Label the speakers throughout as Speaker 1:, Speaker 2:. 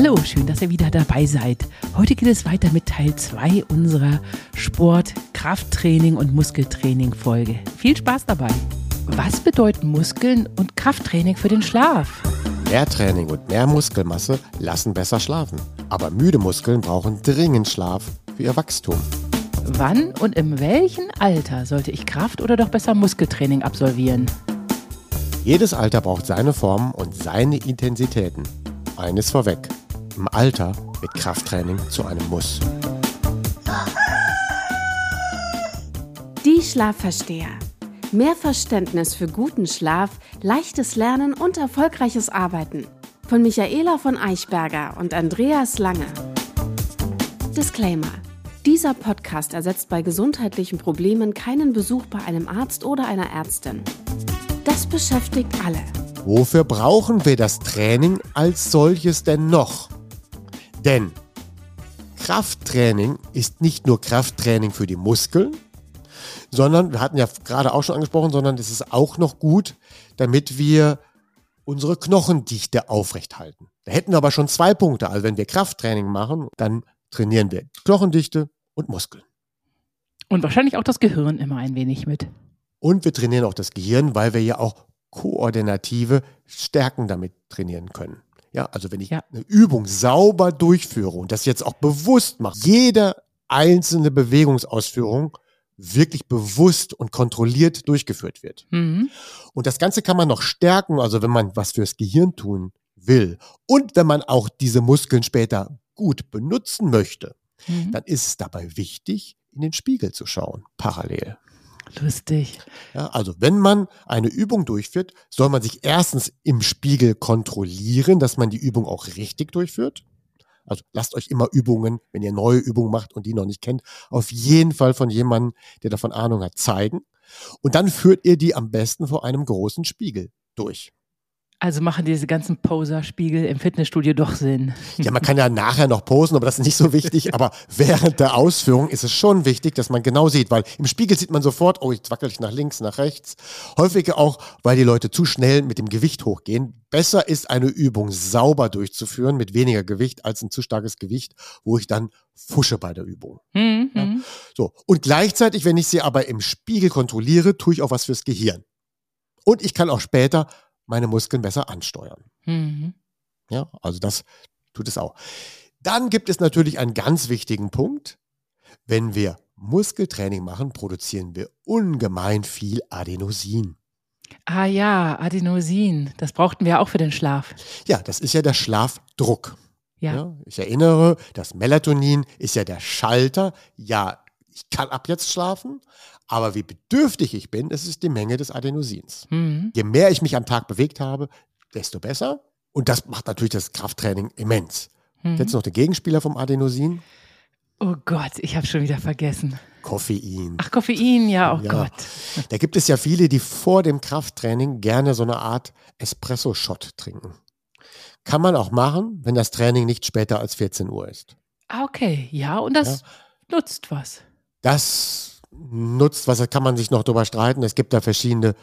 Speaker 1: Hallo, schön, dass ihr wieder dabei seid. Heute geht es weiter mit Teil 2 unserer Sport-, Krafttraining und Muskeltraining-Folge. Viel Spaß dabei. Was bedeuten Muskeln und Krafttraining für den Schlaf?
Speaker 2: Mehr Training und mehr Muskelmasse lassen besser schlafen. Aber müde Muskeln brauchen dringend Schlaf für ihr Wachstum.
Speaker 1: Wann und in welchem Alter sollte ich Kraft- oder doch besser Muskeltraining absolvieren?
Speaker 2: Jedes Alter braucht seine Formen und seine Intensitäten. Eines vorweg. Im Alter wird Krafttraining zu einem Muss.
Speaker 3: Die Schlafversteher. Mehr Verständnis für guten Schlaf, leichtes Lernen und erfolgreiches Arbeiten. Von Michaela von Eichberger und Andreas Lange. Disclaimer. Dieser Podcast ersetzt bei gesundheitlichen Problemen keinen Besuch bei einem Arzt oder einer Ärztin. Das beschäftigt alle.
Speaker 2: Wofür brauchen wir das Training als solches denn noch? Denn Krafttraining ist nicht nur Krafttraining für die Muskeln, sondern, wir hatten ja gerade auch schon angesprochen, sondern es ist auch noch gut, damit wir unsere Knochendichte aufrechthalten. Da hätten wir aber schon zwei Punkte. Also wenn wir Krafttraining machen, dann trainieren wir Knochendichte und Muskeln.
Speaker 1: Und wahrscheinlich auch das Gehirn immer ein wenig mit.
Speaker 2: Und wir trainieren auch das Gehirn, weil wir ja auch koordinative Stärken damit trainieren können. Ja, also wenn ich
Speaker 1: Ja.
Speaker 2: eine Übung sauber durchführe und das jetzt auch bewusst mache, jede einzelne Bewegungsausführung wirklich bewusst und kontrolliert durchgeführt wird.
Speaker 1: Mhm.
Speaker 2: Und das Ganze kann man noch stärken, also wenn man was fürs Gehirn tun will und wenn man auch diese Muskeln später gut benutzen möchte,
Speaker 1: Mhm.
Speaker 2: dann ist es dabei wichtig, in den Spiegel zu schauen, parallel.
Speaker 1: Lustig.
Speaker 2: Ja, also wenn man eine Übung durchführt, soll man sich erstens im Spiegel kontrollieren, dass man die Übung auch richtig durchführt. Also lasst euch immer Übungen, wenn ihr neue Übungen macht und die noch nicht kennt, auf jeden Fall von jemandem, der davon Ahnung hat, zeigen. Und dann führt ihr die am besten vor einem großen Spiegel durch.
Speaker 1: Also machen diese ganzen Poser-Spiegel im Fitnessstudio doch Sinn.
Speaker 2: Ja, man kann ja nachher noch posen, aber das ist nicht so wichtig. Aber während der Ausführung ist es schon wichtig, dass man genau sieht, weil im Spiegel sieht man sofort, oh, jetzt wackel ich nach links, nach rechts. Häufig auch, weil die Leute zu schnell mit dem Gewicht hochgehen. Besser ist eine Übung sauber durchzuführen mit weniger Gewicht als ein zu starkes Gewicht, wo ich dann fusche bei der Übung.
Speaker 1: Mhm. mhm.
Speaker 2: So. Und gleichzeitig, wenn ich sie aber im Spiegel kontrolliere, tue ich auch was fürs Gehirn. Und ich kann auch später meine Muskeln besser ansteuern.
Speaker 1: Mhm.
Speaker 2: Ja, also das tut es auch. Dann gibt es natürlich einen ganz wichtigen Punkt. Wenn wir Muskeltraining machen, produzieren wir ungemein viel Adenosin.
Speaker 1: Ah ja, Adenosin. Das brauchten wir auch für den Schlaf.
Speaker 2: Ja, das ist ja der Schlafdruck.
Speaker 1: Ja.
Speaker 2: Ja, ich erinnere, das Melatonin ist ja der Schalter. Ja, ich kann ab jetzt schlafen, aber wie bedürftig ich bin, das ist die Menge des Adenosins.
Speaker 1: Mhm.
Speaker 2: Je mehr ich mich am Tag bewegt habe, desto besser. Und das macht natürlich das Krafttraining immens.
Speaker 1: Mhm.
Speaker 2: Jetzt noch der Gegenspieler vom Adenosin,
Speaker 1: Oh Gott, ich habe schon wieder vergessen.
Speaker 2: Koffein.
Speaker 1: Ach, Koffein, ja, oh
Speaker 2: Ja.
Speaker 1: Gott.
Speaker 2: Da gibt es ja viele, die vor dem Krafttraining gerne so eine Art Espresso-Shot trinken. Kann man auch machen, wenn das Training nicht später als 14 Uhr ist.
Speaker 1: Ah, okay, ja, und das nutzt was.
Speaker 2: Das nutzt, was kann man sich noch drüber streiten. Es gibt da verschiedene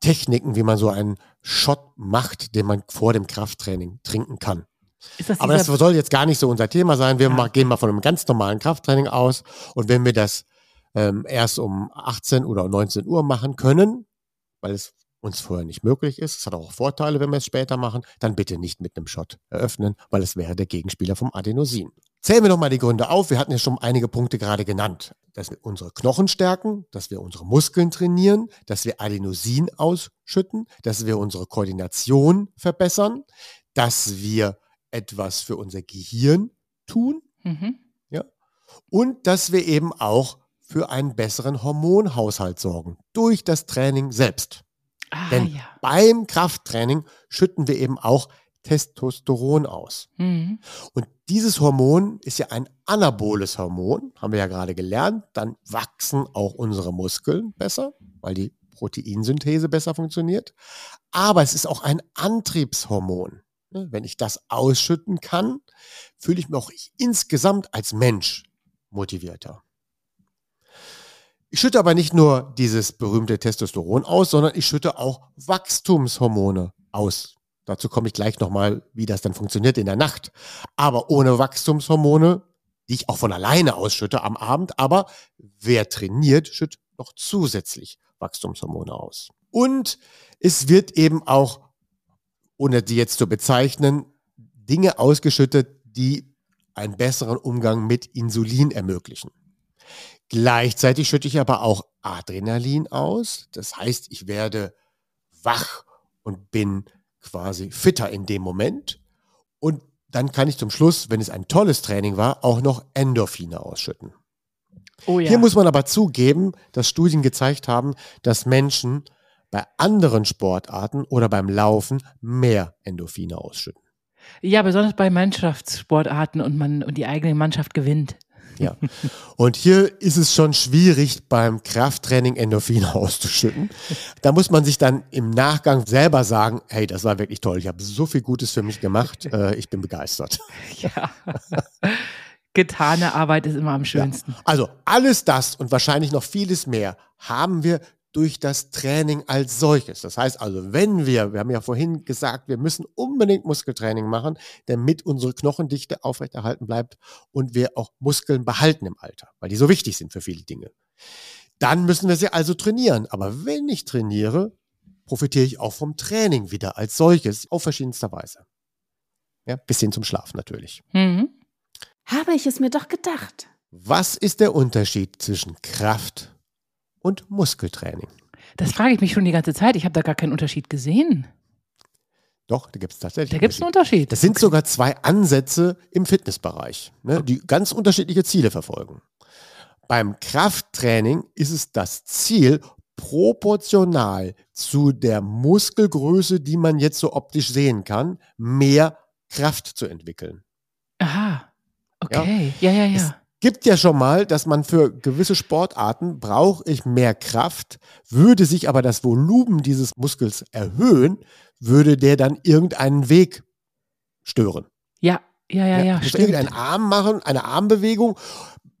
Speaker 2: Techniken, wie man so einen Shot macht, den man vor dem Krafttraining trinken kann.
Speaker 1: Das
Speaker 2: Aber das soll jetzt gar nicht so unser Thema sein. Wir
Speaker 1: Ja.
Speaker 2: gehen mal von einem ganz normalen Krafttraining aus. Und wenn wir das ähm, erst um 18 oder 19 Uhr machen können, weil es uns vorher nicht möglich ist, es hat auch Vorteile, wenn wir es später machen, dann bitte nicht mit einem Shot eröffnen, weil es wäre der Gegenspieler vom Adenosin. Zählen wir noch mal die Gründe auf. Wir hatten ja schon einige Punkte gerade genannt. Dass wir unsere Knochen stärken, dass wir unsere Muskeln trainieren, dass wir Adenosin ausschütten, dass wir unsere Koordination verbessern, dass wir etwas für unser Gehirn tun
Speaker 1: mhm.
Speaker 2: und dass wir eben auch für einen besseren Hormonhaushalt sorgen durch das Training selbst.
Speaker 1: Ah,
Speaker 2: Denn
Speaker 1: ja.
Speaker 2: beim Krafttraining schütten wir eben auch Testosteron aus.
Speaker 1: Mhm.
Speaker 2: Und dieses Hormon ist ja ein anaboles Hormon, haben wir ja gerade gelernt. Dann wachsen auch unsere Muskeln besser, weil die Proteinsynthese besser funktioniert. Aber es ist auch ein Antriebshormon. Ne, Wenn ich das ausschütten kann, fühle ich mich auch insgesamt als Mensch motivierter. Ich schütte aber nicht nur dieses berühmte Testosteron aus, sondern ich schütte auch Wachstumshormone aus. Dazu komme ich gleich nochmal, wie das dann funktioniert in der Nacht. Aber ohne Wachstumshormone, die ich auch von alleine ausschütte am Abend, aber wer trainiert, schüttet noch zusätzlich Wachstumshormone aus. Und es wird eben auch, ohne die jetzt zu bezeichnen, Dinge ausgeschüttet, die einen besseren Umgang mit Insulin ermöglichen. Gleichzeitig schütte ich aber auch Adrenalin aus. Das heißt, ich werde wach und bin quasi fitter in dem Moment. Und dann kann ich zum Schluss, wenn es ein tolles Training war, auch noch Endorphine ausschütten. Oh ja. Hier muss man aber zugeben, dass Studien gezeigt haben, dass Menschen bei anderen Sportarten oder beim Laufen mehr Endorphine ausschütten.
Speaker 1: Ja, besonders bei Mannschaftssportarten und man und die eigene Mannschaft gewinnt.
Speaker 2: Ja. Und hier ist es schon schwierig, beim Krafttraining Endorphine auszuschütten. Da muss man sich dann im Nachgang selber sagen, hey, das war wirklich toll. Ich habe so viel Gutes für mich gemacht. Äh, ich bin begeistert. Ja.
Speaker 1: Getane Arbeit ist immer am schönsten. Ja.
Speaker 2: Also alles das und wahrscheinlich noch vieles mehr haben wir durch das Training als solches. Das heißt also, wenn wir, wir haben ja vorhin gesagt, wir müssen unbedingt Muskeltraining machen, damit unsere Knochendichte aufrechterhalten bleibt und wir auch Muskeln behalten im Alter, weil die so wichtig sind für viele Dinge. Dann müssen wir sie also trainieren. Aber wenn ich trainiere, profitiere ich auch vom Training wieder als solches auf verschiedenster Weise. Ja, bis hin zum Schlaf natürlich. Mhm.
Speaker 3: Habe ich es mir doch gedacht.
Speaker 2: Was ist der Unterschied zwischen Kraft und Muskeltraining.
Speaker 1: Das frage ich mich schon die ganze Zeit. Ich habe da gar keinen Unterschied gesehen.
Speaker 2: Doch, da gibt es tatsächlich.
Speaker 1: Da gibt es einen Unterschied.
Speaker 2: Das sind okay. sogar zwei Ansätze im Fitnessbereich, ne, die ganz unterschiedliche Ziele verfolgen. Beim Krafttraining ist es das Ziel, proportional zu der Muskelgröße, die man jetzt so optisch sehen kann, mehr Kraft zu entwickeln.
Speaker 1: Aha. Okay. Ja, ja, ja. ja
Speaker 2: gibt ja schon mal, dass man für gewisse Sportarten brauche ich mehr Kraft. Würde sich aber das Volumen dieses Muskels erhöhen, würde der dann irgendeinen Weg stören.
Speaker 1: Ja, ja, ja, ja. ja
Speaker 2: stimmt. irgendeinen Arm machen, eine Armbewegung.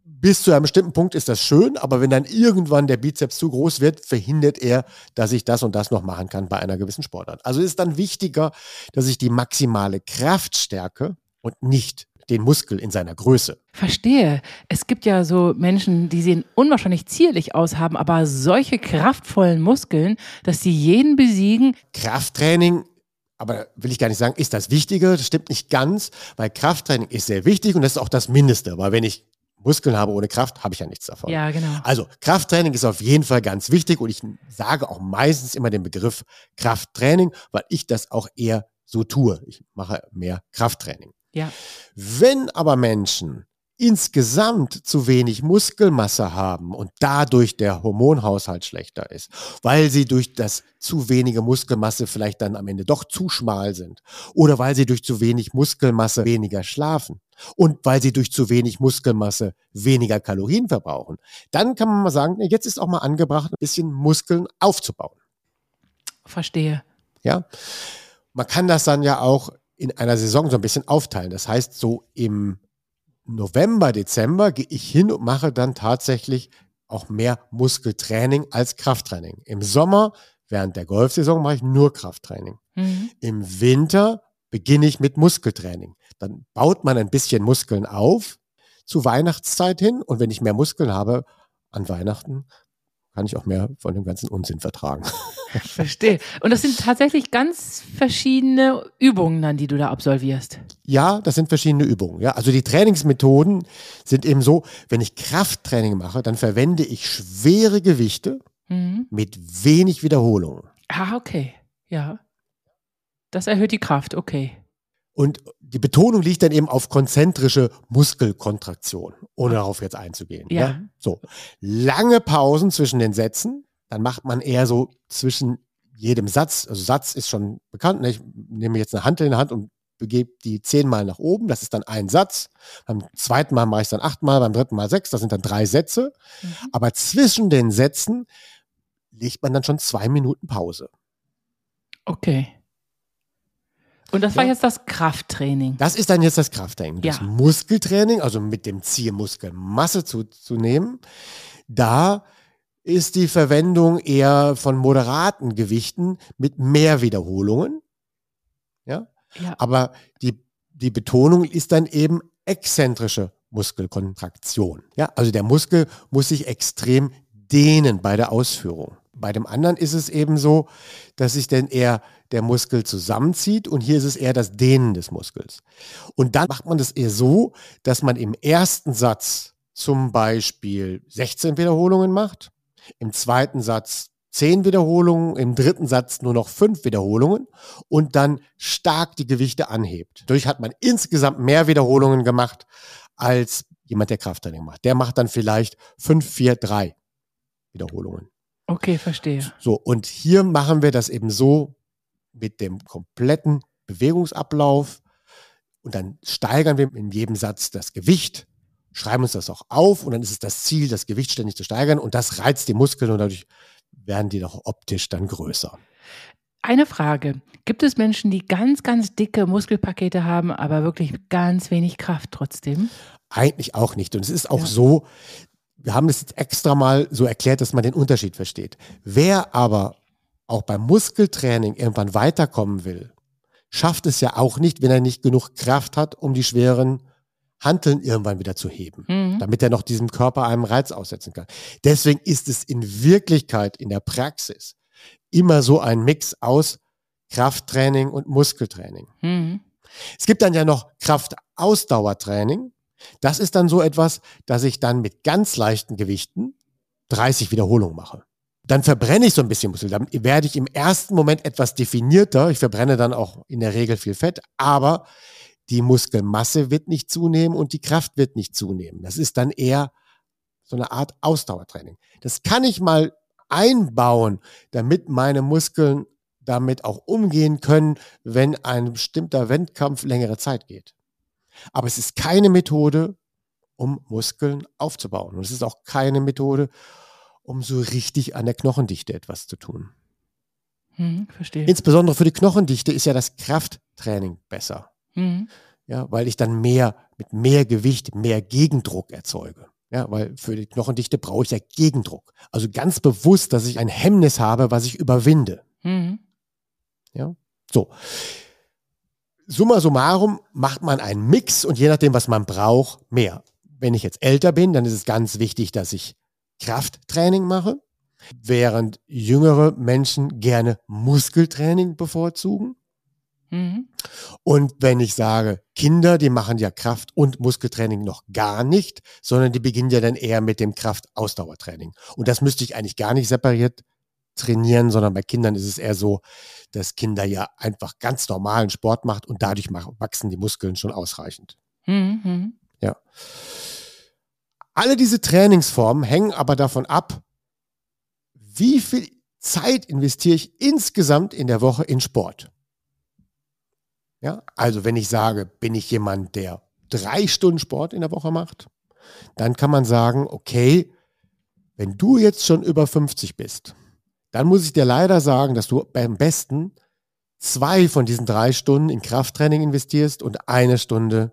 Speaker 2: Bis zu einem bestimmten Punkt ist das schön, aber wenn dann irgendwann der Bizeps zu groß wird, verhindert er, dass ich das und das noch machen kann bei einer gewissen Sportart. Also ist dann wichtiger, dass ich die maximale Kraftstärke und nicht den Muskel in seiner Größe.
Speaker 1: Verstehe. Es gibt ja so Menschen, die sehen unwahrscheinlich zierlich aus, haben aber solche kraftvollen Muskeln, dass sie jeden besiegen.
Speaker 2: Krafttraining aber will ich gar nicht sagen, ist das Wichtige. Das stimmt nicht ganz, weil Krafttraining ist sehr wichtig und das ist auch das Mindeste. Weil wenn ich Muskeln habe ohne Kraft, habe ich ja nichts davon.
Speaker 1: Ja, genau.
Speaker 2: Also Krafttraining ist auf jeden Fall ganz wichtig und ich sage auch meistens immer den Begriff Krafttraining, weil ich das auch eher so tue. Ich mache mehr Krafttraining.
Speaker 1: Ja.
Speaker 2: Wenn aber Menschen insgesamt zu wenig Muskelmasse haben und dadurch der Hormonhaushalt schlechter ist, weil sie durch das zu wenige Muskelmasse vielleicht dann am Ende doch zu schmal sind oder weil sie durch zu wenig Muskelmasse weniger schlafen und weil sie durch zu wenig Muskelmasse weniger Kalorien verbrauchen, dann kann man mal sagen, jetzt ist auch mal angebracht, ein bisschen Muskeln aufzubauen.
Speaker 1: Verstehe.
Speaker 2: Ja. Man kann das dann ja auch in einer Saison so ein bisschen aufteilen. Das heißt, so im November, Dezember gehe ich hin und mache dann tatsächlich auch mehr Muskeltraining als Krafttraining. Im Sommer, während der Golfsaison, mache ich nur Krafttraining. Mhm. Im Winter beginne ich mit Muskeltraining. Dann baut man ein bisschen Muskeln auf zu Weihnachtszeit hin und wenn ich mehr Muskeln habe an Weihnachten, kann ich auch mehr von dem ganzen Unsinn vertragen.
Speaker 1: Verstehe. Und das sind tatsächlich ganz verschiedene Übungen dann, die du da absolvierst.
Speaker 2: Ja, das sind verschiedene Übungen. Ja, also die Trainingsmethoden sind eben so, wenn ich Krafttraining mache, dann verwende ich schwere Gewichte mhm. mit wenig Wiederholungen.
Speaker 1: Ah, okay. Ja. Das erhöht die Kraft, okay.
Speaker 2: Und die Betonung liegt dann eben auf konzentrische Muskelkontraktion, ohne darauf jetzt einzugehen. Ja. ja. So. Lange Pausen zwischen den Sätzen, dann macht man eher so zwischen jedem Satz, also Satz ist schon bekannt, ne? ich nehme jetzt eine Hand in die Hand und begebe die zehnmal nach oben, das ist dann ein Satz. Beim zweiten Mal mache ich es dann achtmal, beim dritten Mal sechs, das sind dann drei Sätze. Mhm. Aber zwischen den Sätzen legt man dann schon zwei Minuten Pause.
Speaker 1: Okay. Und das war jetzt das Krafttraining.
Speaker 2: Das ist dann jetzt das Krafttraining. Das ja. Muskeltraining, also mit dem Ziel, Muskelmasse zuzunehmen. Da ist die Verwendung eher von moderaten Gewichten mit mehr Wiederholungen. Ja?
Speaker 1: Ja.
Speaker 2: Aber die, die Betonung ist dann eben exzentrische Muskelkontraktion. Ja? Also der Muskel muss sich extrem dehnen bei der Ausführung. Bei dem anderen ist es eben so, dass sich dann eher der Muskel zusammenzieht und hier ist es eher das Dehnen des Muskels. Und dann macht man das eher so, dass man im ersten Satz zum Beispiel 16 Wiederholungen macht, im zweiten Satz 10 Wiederholungen, im dritten Satz nur noch 5 Wiederholungen und dann stark die Gewichte anhebt. Dadurch hat man insgesamt mehr Wiederholungen gemacht als jemand, der Krafttraining macht. Der macht dann vielleicht 5, 4, 3 Wiederholungen.
Speaker 1: Okay, verstehe.
Speaker 2: So, und hier machen wir das eben so mit dem kompletten Bewegungsablauf und dann steigern wir in jedem Satz das Gewicht, schreiben uns das auch auf und dann ist es das Ziel, das Gewicht ständig zu steigern und das reizt die Muskeln und dadurch werden die doch optisch dann größer.
Speaker 1: Eine Frage. Gibt es Menschen, die ganz, ganz dicke Muskelpakete haben, aber wirklich ganz wenig Kraft trotzdem?
Speaker 2: Eigentlich auch nicht. Und es ist auch
Speaker 1: Ja.
Speaker 2: so, wir haben das jetzt extra mal so erklärt, dass man den Unterschied versteht. Wer aber auch beim Muskeltraining irgendwann weiterkommen will, schafft es ja auch nicht, wenn er nicht genug Kraft hat, um die schweren Hanteln irgendwann wieder zu heben,
Speaker 1: Mhm.
Speaker 2: damit er noch diesem Körper einem Reiz aussetzen kann. Deswegen ist es in Wirklichkeit in der Praxis immer so ein Mix aus Krafttraining und Muskeltraining.
Speaker 1: Mhm.
Speaker 2: Es gibt dann ja noch Kraftausdauertraining. Das ist dann so etwas, dass ich dann mit ganz leichten Gewichten 30 Wiederholungen mache. Dann verbrenne ich so ein bisschen Muskel. Dann werde ich im ersten Moment etwas definierter. Ich verbrenne dann auch in der Regel viel Fett, aber die Muskelmasse wird nicht zunehmen und die Kraft wird nicht zunehmen. Das ist dann eher so eine Art Ausdauertraining. Das kann ich mal einbauen, damit meine Muskeln damit auch umgehen können, wenn ein bestimmter Wettkampf längere Zeit geht. Aber es ist keine Methode, um Muskeln aufzubauen. Und es ist auch keine Methode, um so richtig an der Knochendichte etwas zu tun.
Speaker 1: Mhm. Verstehe.
Speaker 2: Insbesondere für die Knochendichte ist ja das Krafttraining besser.
Speaker 1: Mhm.
Speaker 2: Ja, weil ich dann mehr, mit mehr Gewicht, mehr Gegendruck erzeuge. Ja, weil für die Knochendichte brauche ich ja Gegendruck. Also ganz bewusst, dass ich ein Hemmnis habe, was ich überwinde.
Speaker 1: Mhm.
Speaker 2: So. Summa summarum macht man einen Mix und je nachdem, was man braucht, mehr. Wenn ich jetzt älter bin, dann ist es ganz wichtig, dass ich Krafttraining mache, während jüngere Menschen gerne Muskeltraining bevorzugen.
Speaker 1: Mhm.
Speaker 2: Und wenn ich sage, Kinder, die machen ja Kraft- und Muskeltraining noch gar nicht, sondern die beginnen ja dann eher mit dem Kraft-Ausdauertraining. Und das müsste ich eigentlich gar nicht separiert trainieren, sondern bei Kindern ist es eher so, dass Kinder ja einfach ganz normalen Sport macht und dadurch wachsen die Muskeln schon ausreichend.
Speaker 1: Mhm. Mhm.
Speaker 2: Alle diese Trainingsformen hängen aber davon ab, wie viel Zeit investiere ich insgesamt in der Woche in Sport. Ja, also wenn ich sage, bin ich jemand, der drei Stunden Sport in der Woche macht, dann kann man sagen, okay, wenn du jetzt schon über 50 bist, dann muss ich dir leider sagen, dass du beim besten zwei von diesen drei Stunden in Krafttraining investierst und eine Stunde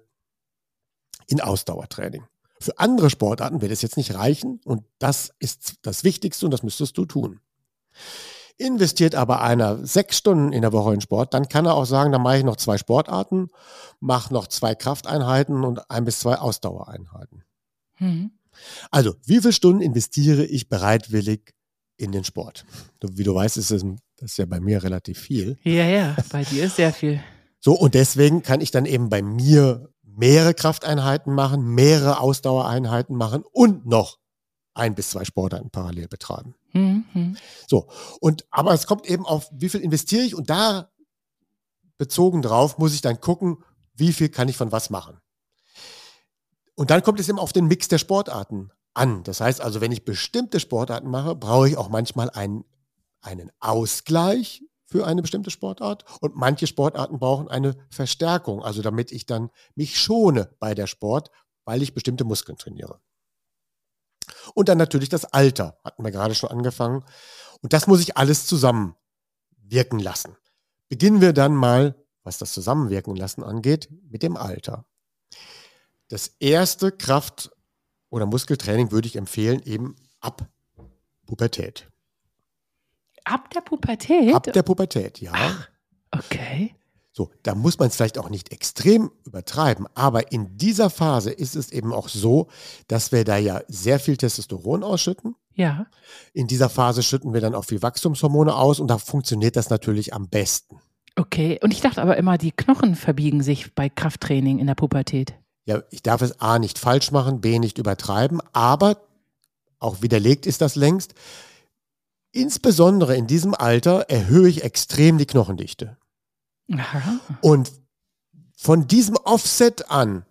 Speaker 2: in Ausdauertraining. Für andere Sportarten wird es jetzt nicht reichen und das ist das Wichtigste und das müsstest du tun. Investiert aber einer sechs Stunden in der Woche in Sport, dann kann er auch sagen, dann mache ich noch zwei Sportarten, mache noch zwei Krafteinheiten und ein bis zwei Ausdauereinheiten.
Speaker 1: Mhm.
Speaker 2: Also, wie viele Stunden investiere ich bereitwillig in den Sport? Wie du weißt, ist es, das ist ja bei mir relativ viel.
Speaker 1: Ja, ja, bei dir ist sehr viel.
Speaker 2: So, und deswegen kann ich dann eben bei mir mehrere Krafteinheiten machen, mehrere Ausdauereinheiten machen und noch ein bis zwei Sportarten parallel betreiben.
Speaker 1: Mhm. Mhm.
Speaker 2: So, und aber es kommt eben auf, wie viel investiere ich und da bezogen drauf muss ich dann gucken, wie viel kann ich von was machen. Und dann kommt es eben auf den Mix der Sportarten an. Das heißt also, wenn ich bestimmte Sportarten mache, brauche ich auch manchmal einen, einen Ausgleich für eine bestimmte Sportart und manche Sportarten brauchen eine Verstärkung, also damit ich dann mich schone bei der Sport, weil ich bestimmte Muskeln trainiere. Und dann natürlich das Alter, hatten wir gerade schon angefangen. Und das muss ich alles zusammen wirken lassen. Beginnen wir dann mal, was das Zusammenwirken lassen angeht, mit dem Alter. Das erste Kraft- oder Muskeltraining würde ich empfehlen, eben ab Pubertät.
Speaker 1: Ab der Pubertät?
Speaker 2: Ab der Pubertät, ja.
Speaker 1: Okay.
Speaker 2: So, da muss man es vielleicht auch nicht extrem übertreiben, aber in dieser Phase ist es eben auch so, dass wir da ja sehr viel Testosteron ausschütten.
Speaker 1: Ja.
Speaker 2: In dieser Phase schütten wir dann auch viel Wachstumshormone aus und da funktioniert das natürlich am besten.
Speaker 1: Okay. Und ich dachte aber immer, die Knochen verbiegen sich bei Krafttraining in der Pubertät.
Speaker 2: Ja, ich darf es A nicht falsch machen, B nicht übertreiben, aber auch widerlegt ist das längst. Insbesondere in diesem Alter erhöhe ich extrem die Knochendichte.
Speaker 1: Aha.
Speaker 2: Und von diesem Offset an,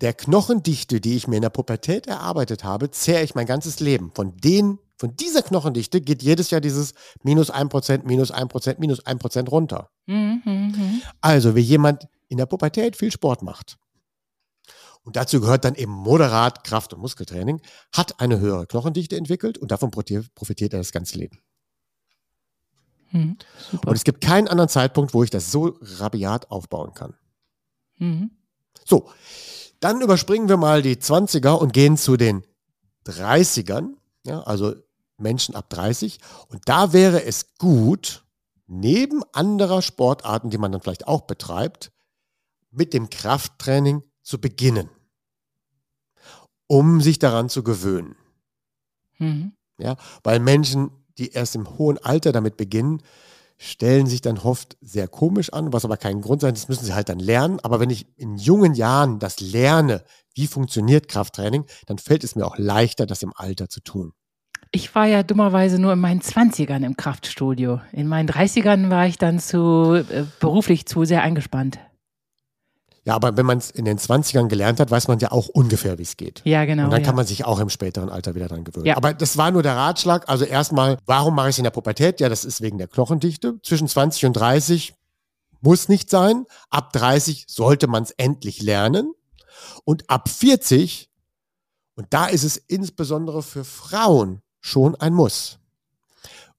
Speaker 2: der Knochendichte, die ich mir in der Pubertät erarbeitet habe, zehre ich mein ganzes Leben. Von den, von dieser Knochendichte geht jedes Jahr dieses minus 1%, minus 1%, minus 1% runter.
Speaker 1: Mhm, mhm.
Speaker 2: Also, wie jemand in der Pubertät viel Sport macht. Und dazu gehört dann eben moderat Kraft- und Muskeltraining, hat eine höhere Knochendichte entwickelt und davon profitiert er das ganze Leben.
Speaker 1: Super.
Speaker 2: Und es gibt keinen anderen Zeitpunkt, wo ich das so rabiat aufbauen kann.
Speaker 1: Mhm.
Speaker 2: So, dann überspringen wir mal die 20er und gehen zu den 30ern, ja, also Menschen ab 30. Und da wäre es gut, neben anderer Sportarten, die man dann vielleicht auch betreibt, mit dem Krafttraining zu beginnen, um sich daran zu gewöhnen.
Speaker 1: Mhm.
Speaker 2: Ja, weil Menschen, die erst im hohen Alter damit beginnen, stellen sich dann oft sehr komisch an, was aber kein Grund sein, das müssen sie halt dann lernen. Aber wenn ich in jungen Jahren das lerne, wie funktioniert Krafttraining, dann fällt es mir auch leichter, das im Alter zu tun.
Speaker 1: Ich war ja dummerweise nur in meinen 20ern im Kraftstudio. In meinen 30ern war ich dann zu äh, beruflich zu sehr eingespannt.
Speaker 2: Ja, aber wenn man es in den 20ern gelernt hat, weiß man ja auch ungefähr, wie es geht.
Speaker 1: Ja, genau.
Speaker 2: Und dann
Speaker 1: ja.
Speaker 2: kann man sich auch im späteren Alter wieder dran gewöhnen.
Speaker 1: Ja.
Speaker 2: Aber das war nur der Ratschlag. Also erstmal, warum mache ich es in der Pubertät? Ja, das ist wegen der Knochendichte. Zwischen 20 und 30 muss nicht sein. Ab 30 sollte man es endlich lernen. Und ab 40, und da ist es insbesondere für Frauen schon ein Muss.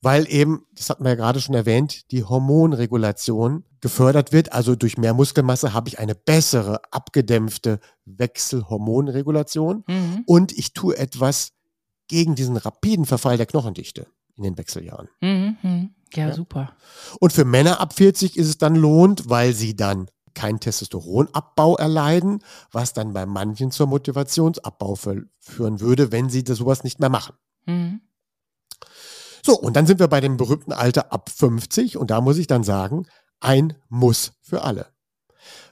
Speaker 2: Weil eben, das hatten wir ja gerade schon erwähnt, die Hormonregulation gefördert wird. Also durch mehr Muskelmasse habe ich eine bessere, abgedämpfte Wechselhormonregulation.
Speaker 1: Mhm.
Speaker 2: Und ich tue etwas gegen diesen rapiden Verfall der Knochendichte in den Wechseljahren.
Speaker 1: Mhm. mhm. Ja,
Speaker 2: Ja.
Speaker 1: super.
Speaker 2: Und für Männer ab 40 ist es dann lohnt, weil sie dann keinen Testosteronabbau erleiden, was dann bei manchen zur Motivationsabbau fü- führen würde, wenn sie das sowas nicht mehr machen.
Speaker 1: Mhm.
Speaker 2: So, und dann sind wir bei dem berühmten Alter ab 50 und da muss ich dann sagen, ein Muss für alle.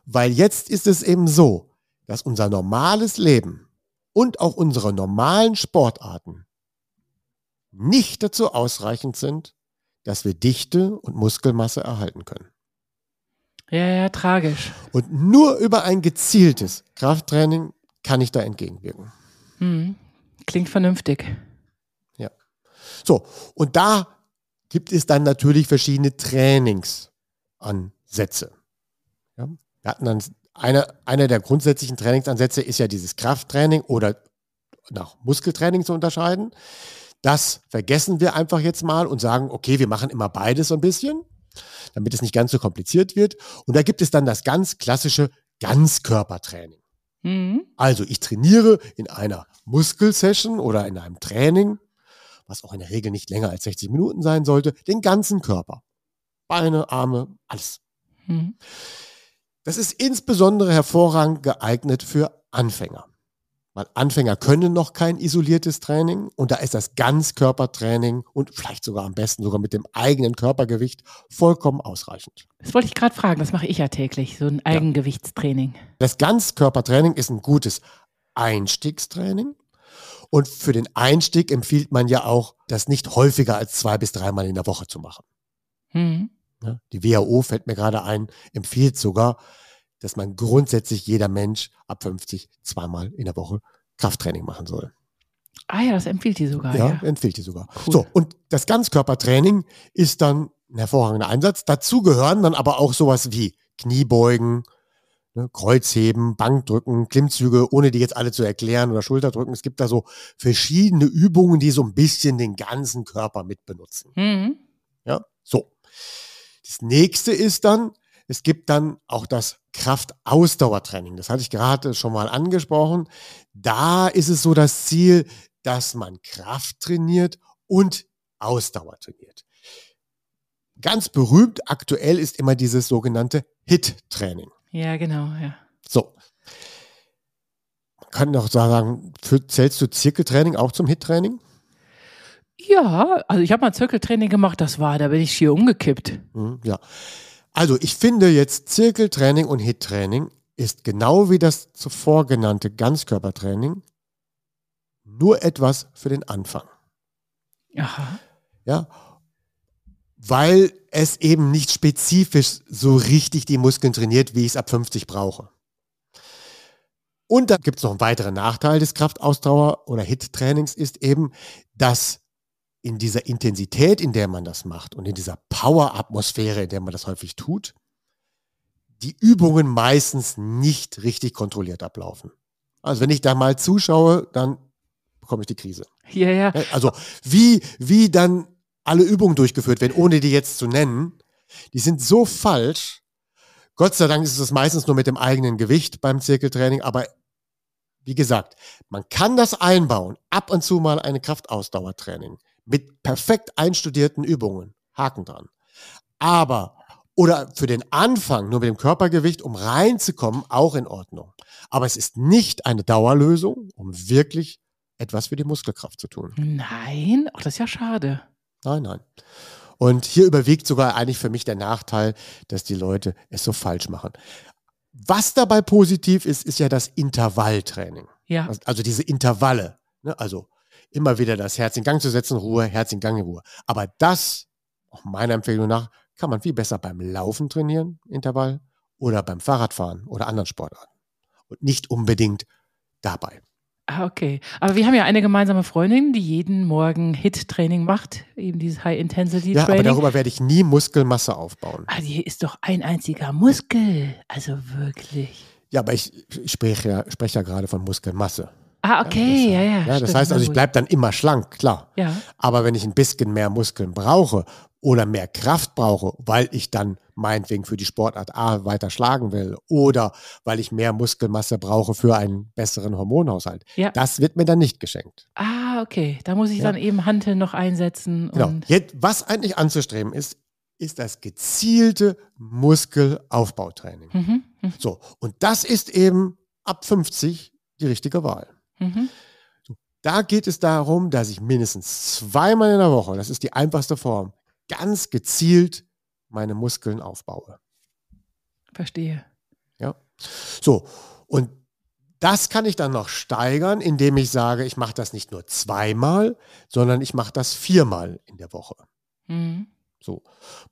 Speaker 2: Weil jetzt ist es eben so, dass unser normales Leben und auch unsere normalen Sportarten nicht dazu ausreichend sind, dass wir Dichte und Muskelmasse erhalten können.
Speaker 1: Ja, ja, tragisch.
Speaker 2: Und nur über ein gezieltes Krafttraining kann ich da entgegenwirken.
Speaker 1: Mhm. Klingt vernünftig.
Speaker 2: So, und da gibt es dann natürlich verschiedene Trainingsansätze. Ja, wir hatten dann eine, einer der grundsätzlichen Trainingsansätze ist ja dieses Krafttraining oder nach Muskeltraining zu unterscheiden. Das vergessen wir einfach jetzt mal und sagen, okay, wir machen immer beides so ein bisschen, damit es nicht ganz so kompliziert wird. Und da gibt es dann das ganz klassische Ganzkörpertraining.
Speaker 1: Mhm.
Speaker 2: Also ich trainiere in einer Muskelsession oder in einem Training, was auch in der Regel nicht länger als 60 Minuten sein sollte, den ganzen Körper. Beine, Arme, alles.
Speaker 1: Mhm.
Speaker 2: Das ist insbesondere hervorragend geeignet für Anfänger. Weil Anfänger können noch kein isoliertes Training und da ist das Ganzkörpertraining und vielleicht sogar am besten sogar mit dem eigenen Körpergewicht vollkommen ausreichend.
Speaker 1: Das wollte ich gerade fragen. Das mache ich ja täglich, so ein Eigengewichtstraining.
Speaker 2: Das Ganzkörpertraining ist ein gutes Einstiegstraining. Und für den Einstieg empfiehlt man ja auch, das nicht häufiger als zwei bis dreimal in der Woche zu machen.
Speaker 1: Mhm.
Speaker 2: Ja, Die WHO fällt mir gerade ein, empfiehlt sogar, dass man grundsätzlich jeder Mensch ab 50 zweimal in der Woche Krafttraining machen soll.
Speaker 1: Ah ja, das empfiehlt die sogar.
Speaker 2: ja,
Speaker 1: Ja.
Speaker 2: empfiehlt die sogar.
Speaker 1: Cool.
Speaker 2: So, und das Ganzkörpertraining ist dann ein hervorragender Einsatz. Dazu gehören dann aber auch sowas wie Kniebeugen, ne, Kreuzheben, Bankdrücken, Klimmzüge, ohne die jetzt alle zu erklären oder Schulterdrücken. Es gibt da so verschiedene Übungen, die so ein bisschen den ganzen Körper mit benutzen.
Speaker 1: Mhm.
Speaker 2: Ja, so. Das nächste ist dann, es gibt dann auch das Kraftausdauertraining. Das hatte ich gerade schon mal angesprochen. Da ist es so das Ziel, dass man Kraft trainiert und Ausdauer trainiert. ganz berühmt aktuell ist immer dieses sogenannte HIT-Training.
Speaker 1: Ja, genau, ja.
Speaker 2: So. Man kann doch sagen, für, zählst du Zirkeltraining auch zum HIT-Training?
Speaker 1: Ja, also ich habe mal Zirkeltraining gemacht, das war, da bin ich schier umgekippt.
Speaker 2: Mhm, ja. Also ich finde jetzt Zirkeltraining und HIT-Training ist genau wie das zuvor genannte Ganzkörpertraining nur etwas für den Anfang.
Speaker 1: Aha.
Speaker 2: Ja, weil es eben nicht spezifisch so richtig die Muskeln trainiert, wie ich es ab 50 brauche. Und dann gibt es noch einen weiteren Nachteil des Kraftausdauer- oder HIT-Trainings ist eben, dass in dieser Intensität, in der man das macht und in dieser Power-Atmosphäre, in der man das häufig tut, die Übungen meistens nicht richtig kontrolliert ablaufen. Also wenn ich da mal zuschaue, dann bekomme ich die Krise.
Speaker 1: Ja, ja.
Speaker 2: Also wie, wie dann alle Übungen durchgeführt werden, ohne die jetzt zu nennen, die sind so falsch. Gott sei Dank ist es meistens nur mit dem eigenen Gewicht beim Zirkeltraining, aber wie gesagt, man kann das einbauen, ab und zu mal eine Kraftausdauertraining mit perfekt einstudierten Übungen. Haken dran. Aber, oder für den Anfang nur mit dem Körpergewicht, um reinzukommen, auch in Ordnung. Aber es ist nicht eine Dauerlösung, um wirklich etwas für die Muskelkraft zu tun.
Speaker 1: Nein, ach, das ist ja schade.
Speaker 2: Nein, nein. Und hier überwiegt sogar eigentlich für mich der Nachteil, dass die Leute es so falsch machen. Was dabei positiv ist, ist ja das Intervalltraining.
Speaker 1: Ja.
Speaker 2: Also diese Intervalle. Ne? Also immer wieder das Herz in Gang zu setzen, Ruhe, Herz in Gang Ruhe. Aber das, auch meiner Empfehlung nach, kann man viel besser beim Laufen trainieren, Intervall, oder beim Fahrradfahren oder anderen Sportarten. Und nicht unbedingt dabei.
Speaker 1: Ah, okay. Aber wir haben ja eine gemeinsame Freundin, die jeden Morgen HIT-Training macht, eben dieses High-Intensity-Training.
Speaker 2: Ja, aber darüber werde ich nie Muskelmasse aufbauen.
Speaker 1: Ah, die ist doch ein einziger Muskel. Also wirklich.
Speaker 2: Ja, aber ich spreche ja, spreche ja gerade von Muskelmasse.
Speaker 1: Ah, okay, ja, ja.
Speaker 2: Ja, das
Speaker 1: stimmt,
Speaker 2: heißt also, ich bleibe dann immer schlank, klar.
Speaker 1: Ja.
Speaker 2: Aber wenn ich ein bisschen mehr Muskeln brauche oder mehr Kraft brauche, weil ich dann meinetwegen für die Sportart A weiter schlagen will oder weil ich mehr Muskelmasse brauche für einen besseren Hormonhaushalt,
Speaker 1: Ja.
Speaker 2: das wird mir dann nicht geschenkt.
Speaker 1: Ah, okay. Da muss ich
Speaker 2: Ja.
Speaker 1: dann eben Hanteln noch einsetzen.
Speaker 2: Genau. Jetzt, was eigentlich anzustreben ist, ist das gezielte Muskelaufbautraining.
Speaker 1: Mhm, mhm,
Speaker 2: So, und das ist eben ab 50 die richtige Wahl.
Speaker 1: Mhm.
Speaker 2: Da geht es darum, dass ich mindestens zweimal in der Woche, das ist die einfachste Form, ganz gezielt meine Muskeln aufbaue.
Speaker 1: Verstehe.
Speaker 2: Ja. So, und das kann ich dann noch steigern, indem ich sage, ich mache das nicht nur zweimal, sondern ich mache das viermal in der Woche.
Speaker 1: Mhm.
Speaker 2: So,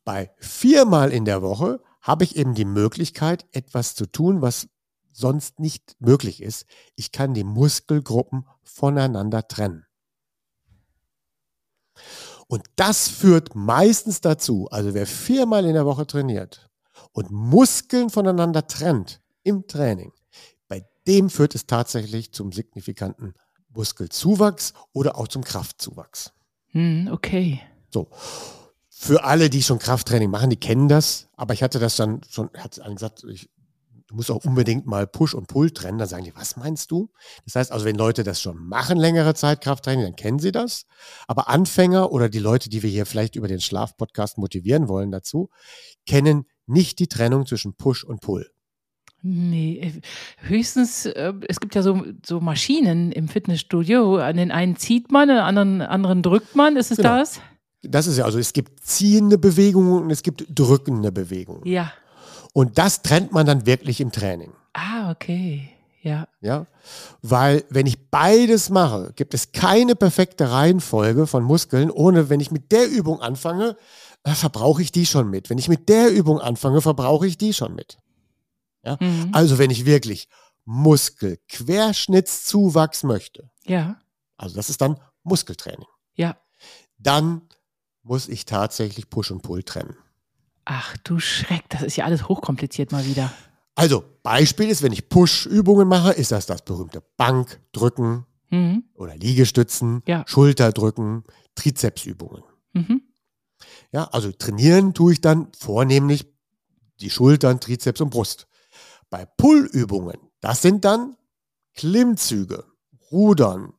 Speaker 2: bei viermal in der Woche habe ich eben die Möglichkeit, etwas zu tun, was sonst nicht möglich ist. Ich kann die Muskelgruppen voneinander trennen. Und das führt meistens dazu, also wer viermal in der Woche trainiert und Muskeln voneinander trennt im Training, bei dem führt es tatsächlich zum signifikanten Muskelzuwachs oder auch zum Kraftzuwachs.
Speaker 1: Mhm, okay.
Speaker 2: So. Für alle, die schon Krafttraining machen, die kennen das, aber ich hatte das dann schon, hat gesagt, ich, du musst auch unbedingt mal Push und Pull trennen. Dann sagen die, was meinst du? Das heißt also, wenn Leute das schon machen, längere Zeit Krafttraining, dann kennen sie das. Aber Anfänger oder die Leute, die wir hier vielleicht über den Schlafpodcast motivieren wollen dazu, kennen nicht die Trennung zwischen Push und Pull.
Speaker 1: Nee, äh, höchstens, äh, es gibt ja so, so Maschinen im Fitnessstudio. An den einen zieht man, an den anderen, anderen drückt man. Ist es
Speaker 2: Genau.
Speaker 1: das?
Speaker 2: Das ist ja, also es gibt ziehende Bewegungen und es gibt drückende Bewegungen.
Speaker 1: Ja.
Speaker 2: Und das trennt man dann wirklich im Training.
Speaker 1: Ah, okay. Ja.
Speaker 2: Ja, weil wenn ich beides mache, gibt es keine perfekte Reihenfolge von Muskeln, ohne wenn ich mit der Übung anfange, äh, verbrauche ich die schon mit. Wenn ich mit der Übung anfange, verbrauche ich die schon mit. Ja?
Speaker 1: Mhm.
Speaker 2: Also wenn ich wirklich Muskelquerschnittszuwachs möchte,
Speaker 1: Ja.
Speaker 2: also das ist dann Muskeltraining,
Speaker 1: Ja.
Speaker 2: dann muss ich tatsächlich Push und Pull trennen.
Speaker 1: Ach du Schreck, das ist ja alles hochkompliziert mal wieder.
Speaker 2: Also Beispiel ist, wenn ich Push-Übungen mache, ist das das berühmte Bankdrücken,
Speaker 1: Mhm.
Speaker 2: oder Liegestützen,
Speaker 1: Ja.
Speaker 2: Schulterdrücken, Trizepsübungen.
Speaker 1: Mhm.
Speaker 2: Ja, also trainieren tue ich dann vornehmlich die Schultern, Trizeps und Brust. Bei Pull-Übungen, das sind dann Klimmzüge, Rudern,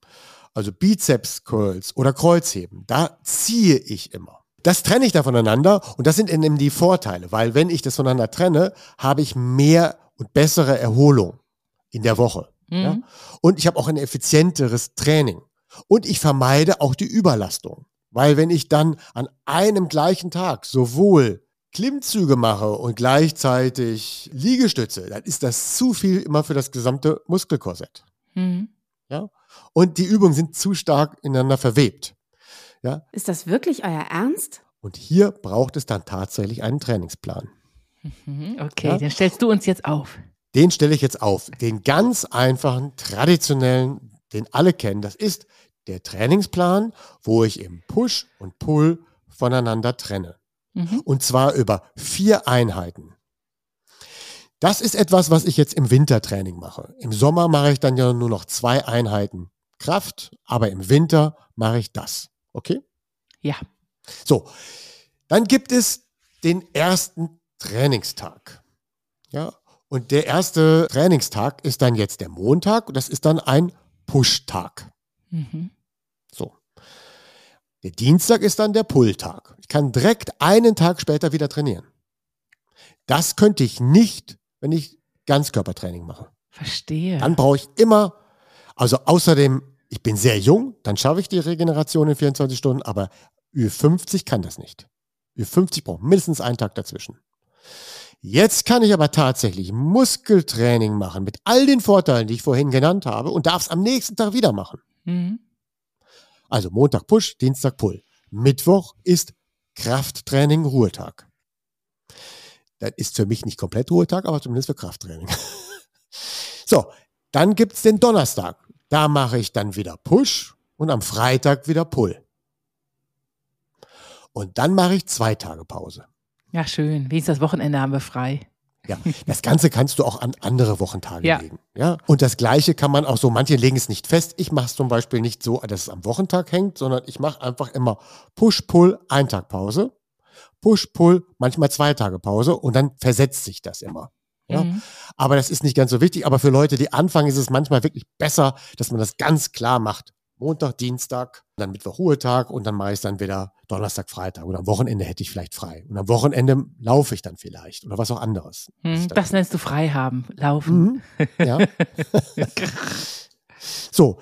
Speaker 2: also Bizeps-Curls oder Kreuzheben. Da ziehe ich immer. Das trenne ich da voneinander und das sind eben die Vorteile, weil wenn ich das voneinander trenne, habe ich mehr und bessere Erholung in der Woche. Mhm. Ja? Und ich habe auch ein effizienteres Training. Und ich vermeide auch die Überlastung. Weil wenn ich dann an einem gleichen Tag sowohl Klimmzüge mache und gleichzeitig Liegestütze, dann ist das zu viel immer für das gesamte Muskelkorsett. Mhm. Ja? Und die Übungen sind zu stark ineinander verwebt. Ja?
Speaker 3: Ist das wirklich euer Ernst?
Speaker 2: Und hier braucht es dann tatsächlich einen Trainingsplan.
Speaker 1: Mhm, okay, ja? den stellst du uns jetzt auf.
Speaker 2: Den stelle ich jetzt auf. Den ganz einfachen, traditionellen, den alle kennen. Das ist der Trainingsplan, wo ich im Push und Pull voneinander trenne. Mhm. Und zwar über vier Einheiten. Das ist etwas, was ich jetzt im Wintertraining mache. Im Sommer mache ich dann ja nur noch zwei Einheiten Kraft, aber im Winter mache ich das. Okay?
Speaker 1: Ja.
Speaker 2: So, dann gibt es den ersten Trainingstag. Ja, und der erste Trainingstag ist dann jetzt der Montag und das ist dann ein Push-Tag. Mhm. So. Der Dienstag ist dann der Pull-Tag. Ich kann direkt einen Tag später wieder trainieren. Das könnte ich nicht, wenn ich Ganzkörpertraining mache.
Speaker 1: Verstehe.
Speaker 2: Dann brauche ich immer, also außerdem, ich bin sehr jung, dann schaffe ich die Regeneration in 24 Stunden, aber Ü50 kann das nicht. Ü50 braucht mindestens einen Tag dazwischen. Jetzt kann ich aber tatsächlich Muskeltraining machen mit all den Vorteilen, die ich vorhin genannt habe und darf es am nächsten Tag wieder machen. Mhm. Also Montag Push, Dienstag Pull. Mittwoch ist Krafttraining Ruhetag. Das ist für mich nicht komplett Ruhetag, aber zumindest für Krafttraining. so, dann gibt's den Donnerstag. Da mache ich dann wieder Push und am Freitag wieder Pull. Und dann mache ich zwei Tage Pause.
Speaker 1: Ja, schön. Wenigstens das Wochenende haben wir frei.
Speaker 2: Ja, das Ganze kannst du auch an andere Wochentage ja. legen. Ja, und das Gleiche kann man auch so, manche legen es nicht fest. Ich mache es zum Beispiel nicht so, dass es am Wochentag hängt, sondern ich mache einfach immer Push-Pull, ein Tag Pause, Push-Pull, manchmal zwei Tage Pause und dann versetzt sich das immer. Ja? Mhm. Aber das ist nicht ganz so wichtig. Aber für Leute, die anfangen, ist es manchmal wirklich besser, dass man das ganz klar macht. Montag, Dienstag, dann Mittwoch Ruhetag und dann mache ich es dann wieder Donnerstag, Freitag. Und am Wochenende hätte ich vielleicht frei. Und am Wochenende laufe ich dann vielleicht oder was auch anderes.
Speaker 1: Hm, das nennst du frei haben, laufen. Mhm, ja.
Speaker 2: so.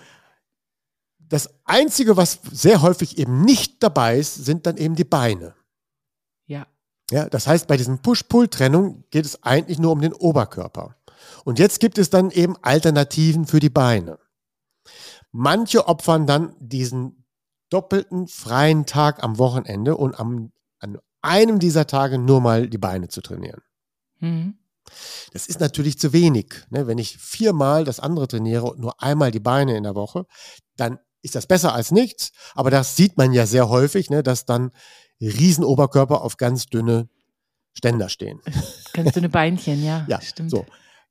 Speaker 2: Das Einzige, was sehr häufig eben nicht dabei ist, sind dann eben die Beine. Ja. Das heißt, bei diesen Push-Pull-Trennung geht es eigentlich nur um den Oberkörper. Und jetzt gibt es dann eben Alternativen für die Beine. Manche opfern dann diesen doppelten freien Tag am Wochenende und am, an einem dieser Tage nur mal die Beine zu trainieren. Mhm. Das ist natürlich zu wenig. Ne? Wenn ich viermal das andere trainiere und nur einmal die Beine in der Woche, dann ist das besser als nichts. Aber das sieht man ja sehr häufig, ne? dass dann Riesenoberkörper auf ganz dünne Ständer stehen.
Speaker 1: Ganz dünne Beinchen, ja.
Speaker 2: ja, stimmt. So.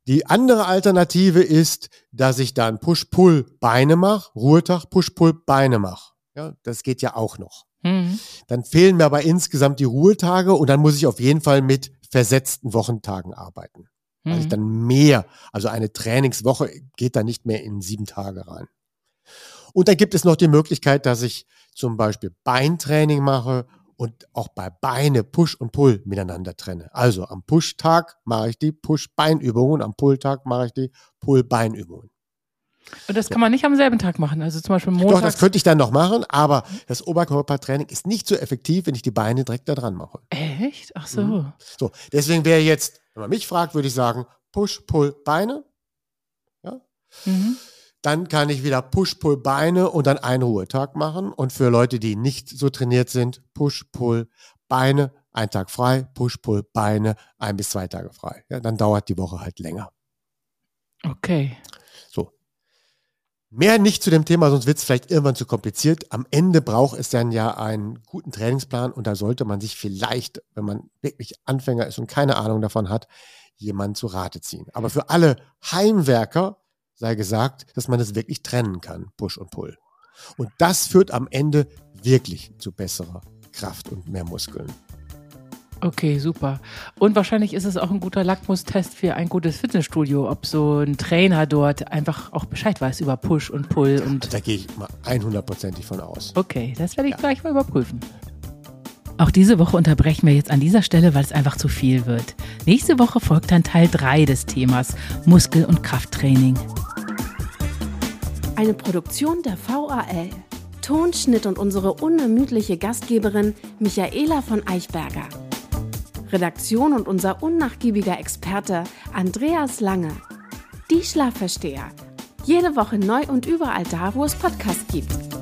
Speaker 2: Die andere Alternative ist, dass ich dann Push-Pull-Beine mache, Ruhetag, Push-Pull-Beine mache. Ja, das geht ja auch noch. Mhm. Dann fehlen mir aber insgesamt die Ruhetage und dann muss ich auf jeden Fall mit versetzten Wochentagen arbeiten. Mhm. Weil ich dann mehr, also eine Trainingswoche geht da nicht mehr in sieben Tage rein. Und dann gibt es noch die Möglichkeit, dass ich zum Beispiel Beintraining mache und auch bei Beine Push und Pull miteinander trenne. Also am Push-Tag mache ich die Push-Beinübungen, am Pull-Tag mache ich die Pull-Beinübungen.
Speaker 1: Und das kann man nicht am selben Tag machen, also zum Beispiel Montag.
Speaker 2: Doch, das könnte ich dann noch machen, aber das Oberkörpertraining ist nicht so effektiv, wenn ich die Beine direkt da dran mache.
Speaker 1: Echt? Ach so. Mhm.
Speaker 2: So, deswegen wäre jetzt, wenn man mich fragt, würde ich sagen, Push, Pull, Beine. Ja. Mhm. Dann kann ich wieder Push-Pull Beine und dann einen Ruhetag machen. Und für Leute, die nicht so trainiert sind, Push-Pull Beine, ein Tag frei, Push-Pull Beine, ein bis zwei Tage frei. Ja, dann dauert die Woche halt länger.
Speaker 1: Okay.
Speaker 2: So. Mehr nicht zu dem Thema, sonst wird es vielleicht irgendwann zu kompliziert. Am Ende braucht es dann ja einen guten Trainingsplan und da sollte man sich vielleicht, wenn man wirklich Anfänger ist und keine Ahnung davon hat, jemanden zu Rate ziehen. Aber für alle Heimwerker sei gesagt, dass man es wirklich trennen kann, Push und Pull. Und das führt am Ende wirklich zu besserer Kraft und mehr Muskeln.
Speaker 1: Okay, super. Und wahrscheinlich ist es auch ein guter Lackmustest für ein gutes Fitnessstudio, ob so ein Trainer dort einfach auch Bescheid weiß über Push und Pull. Und
Speaker 2: da gehe ich mal 100%ig von aus.
Speaker 1: Okay, das werde ich ja. gleich mal überprüfen. Auch diese Woche unterbrechen wir jetzt an dieser Stelle, weil es einfach zu viel wird. Nächste Woche folgt dann Teil 3 des Themas Muskel- und Krafttraining.
Speaker 3: Eine Produktion der VAL. Tonschnitt und unsere unermüdliche Gastgeberin Michaela von Eichberger. Redaktion und unser unnachgiebiger Experte Andreas Lange. Die Schlafversteher. Jede Woche neu und überall da, wo es Podcasts gibt.